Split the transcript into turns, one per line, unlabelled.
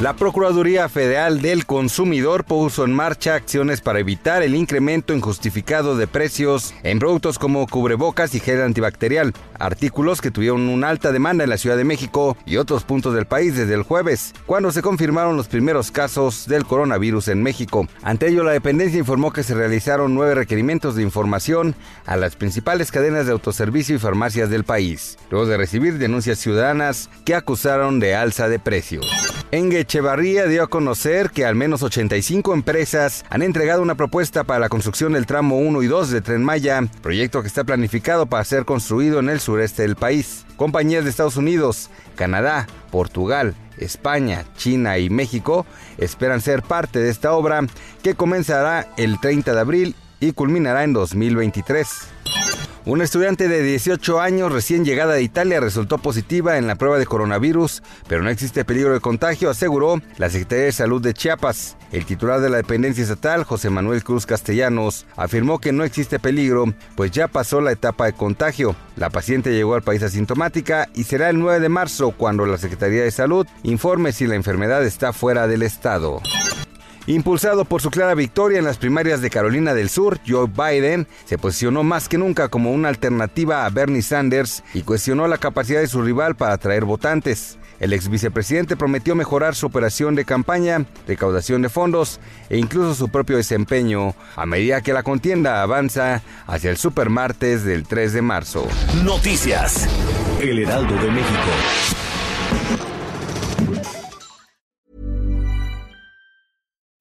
La Procuraduría Federal del Consumidor puso en marcha acciones para evitar el incremento injustificado de precios en productos como cubrebocas y gel antibacterial, artículos que tuvieron una alta demanda en la Ciudad de México y otros puntos del país desde el jueves, cuando se confirmaron los primeros casos del coronavirus en México. Ante ello, la dependencia informó que se realizaron nueve requerimientos de información a las principales cadenas de autoservicio y farmacias del país, luego de recibir denuncias ciudadanas que acusaron de alza de precios. En Echevarría dio a conocer que al menos 85 empresas han entregado una propuesta para la construcción del tramo 1 y 2 de Tren Maya, proyecto que está planificado para ser construido en el sureste del país. Compañías de Estados Unidos, Canadá, Portugal, España, China y México esperan ser parte de esta obra que comenzará el 30 de abril y culminará en 2023. Un estudiante de 18 años recién llegada de Italia resultó positiva en la prueba de coronavirus, pero no existe peligro de contagio, aseguró la Secretaría de Salud de Chiapas. El titular de la dependencia estatal, José Manuel Cruz Castellanos, afirmó que no existe peligro, pues ya pasó la etapa de contagio. La paciente llegó al país asintomática y será el 9 de marzo cuando la Secretaría de Salud informe si la enfermedad está fuera del estado. Impulsado por su clara victoria en las primarias de Carolina del Sur, Joe Biden se posicionó más que nunca como una alternativa a Bernie Sanders y cuestionó la capacidad de su rival para atraer votantes. El ex vicepresidente prometió mejorar su operación de campaña, recaudación de fondos e incluso su propio desempeño a medida que la contienda avanza hacia el supermartes del 3 de marzo.
Noticias. El Heraldo de México.